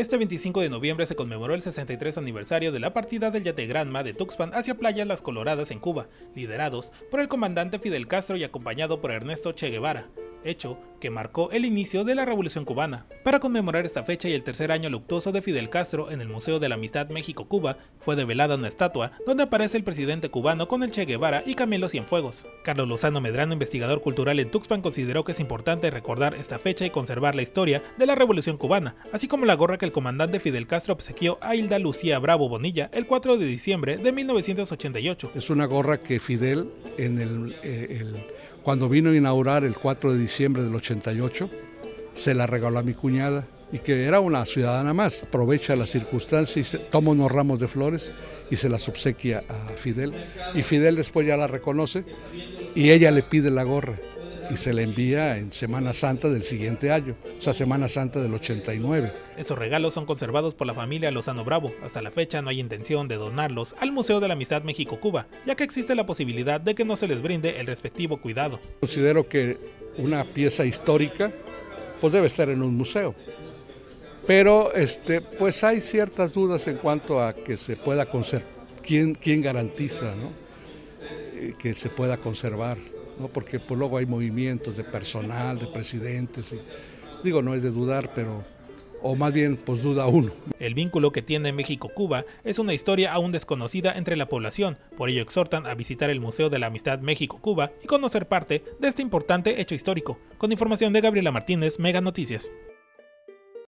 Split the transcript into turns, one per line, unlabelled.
Este 25 de noviembre se conmemoró el 63 aniversario de la partida del yate Granma de Tuxpan hacia Playas Las Coloradas en Cuba, liderados por el comandante Fidel Castro y acompañado por Ernesto Che Guevara hecho que marcó el inicio de la Revolución cubana. Para conmemorar esta fecha y el tercer año luctuoso de Fidel Castro en el Museo de la Amistad México-Cuba, fue develada una estatua donde aparece el presidente cubano con el Che Guevara y Camilo Cienfuegos. Carlos Lozano Medrano, investigador cultural en Tuxpan, consideró que es importante recordar esta fecha y conservar la historia de la Revolución cubana, así como la gorra que el comandante Fidel Castro obsequió a Hilda Lucía Bravo Bonilla el 4 de diciembre de 1988.
Es una gorra que Fidel en el, eh, el cuando vino a inaugurar el 4 de diciembre del 88, se la regaló a mi cuñada y que era una ciudadana más. Aprovecha la circunstancia y toma unos ramos de flores y se las obsequia a Fidel. Y Fidel después ya la reconoce y ella le pide la gorra y se le envía en Semana Santa del siguiente año, o sea, Semana Santa del 89.
Esos regalos son conservados por la familia Lozano Bravo. Hasta la fecha no hay intención de donarlos al Museo de la Amistad México-Cuba, ya que existe la posibilidad de que no se les brinde el respectivo cuidado.
Considero que una pieza histórica pues debe estar en un museo. Pero este, pues hay ciertas dudas en cuanto a que se pueda conservar. ¿Quién, quién garantiza eh, que se pueda conservar? Porque pues, luego hay movimientos de personal, de presidentes, y, digo, no es de dudar, pero o más bien pues duda uno.
El vínculo que tiene México-Cuba es una historia aún desconocida entre la población, por ello exhortan a visitar el Museo de la Amistad México-Cuba y conocer parte de este importante hecho histórico. Con información de Gabriela Martínez, Mega Noticias.